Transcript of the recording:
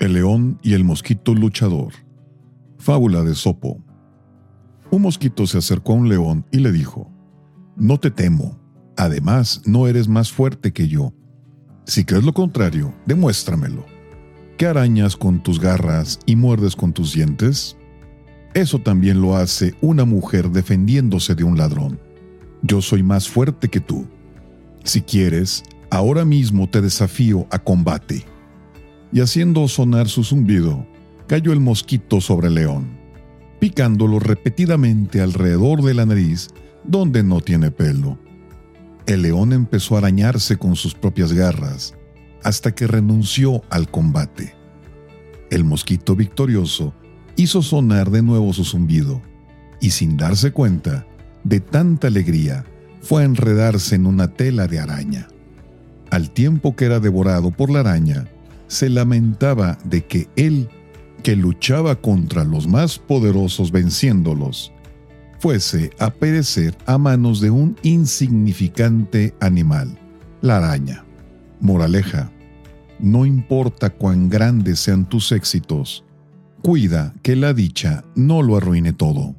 El león y el mosquito luchador. Fábula de Sopo. Un mosquito se acercó a un león y le dijo, No te temo, además no eres más fuerte que yo. Si crees lo contrario, demuéstramelo. ¿Qué arañas con tus garras y muerdes con tus dientes? Eso también lo hace una mujer defendiéndose de un ladrón. Yo soy más fuerte que tú. Si quieres, ahora mismo te desafío a combate. Y haciendo sonar su zumbido, cayó el mosquito sobre el león, picándolo repetidamente alrededor de la nariz donde no tiene pelo. El león empezó a arañarse con sus propias garras hasta que renunció al combate. El mosquito victorioso hizo sonar de nuevo su zumbido y sin darse cuenta de tanta alegría fue a enredarse en una tela de araña. Al tiempo que era devorado por la araña, se lamentaba de que él, que luchaba contra los más poderosos venciéndolos, fuese a perecer a manos de un insignificante animal, la araña. Moraleja, no importa cuán grandes sean tus éxitos, cuida que la dicha no lo arruine todo.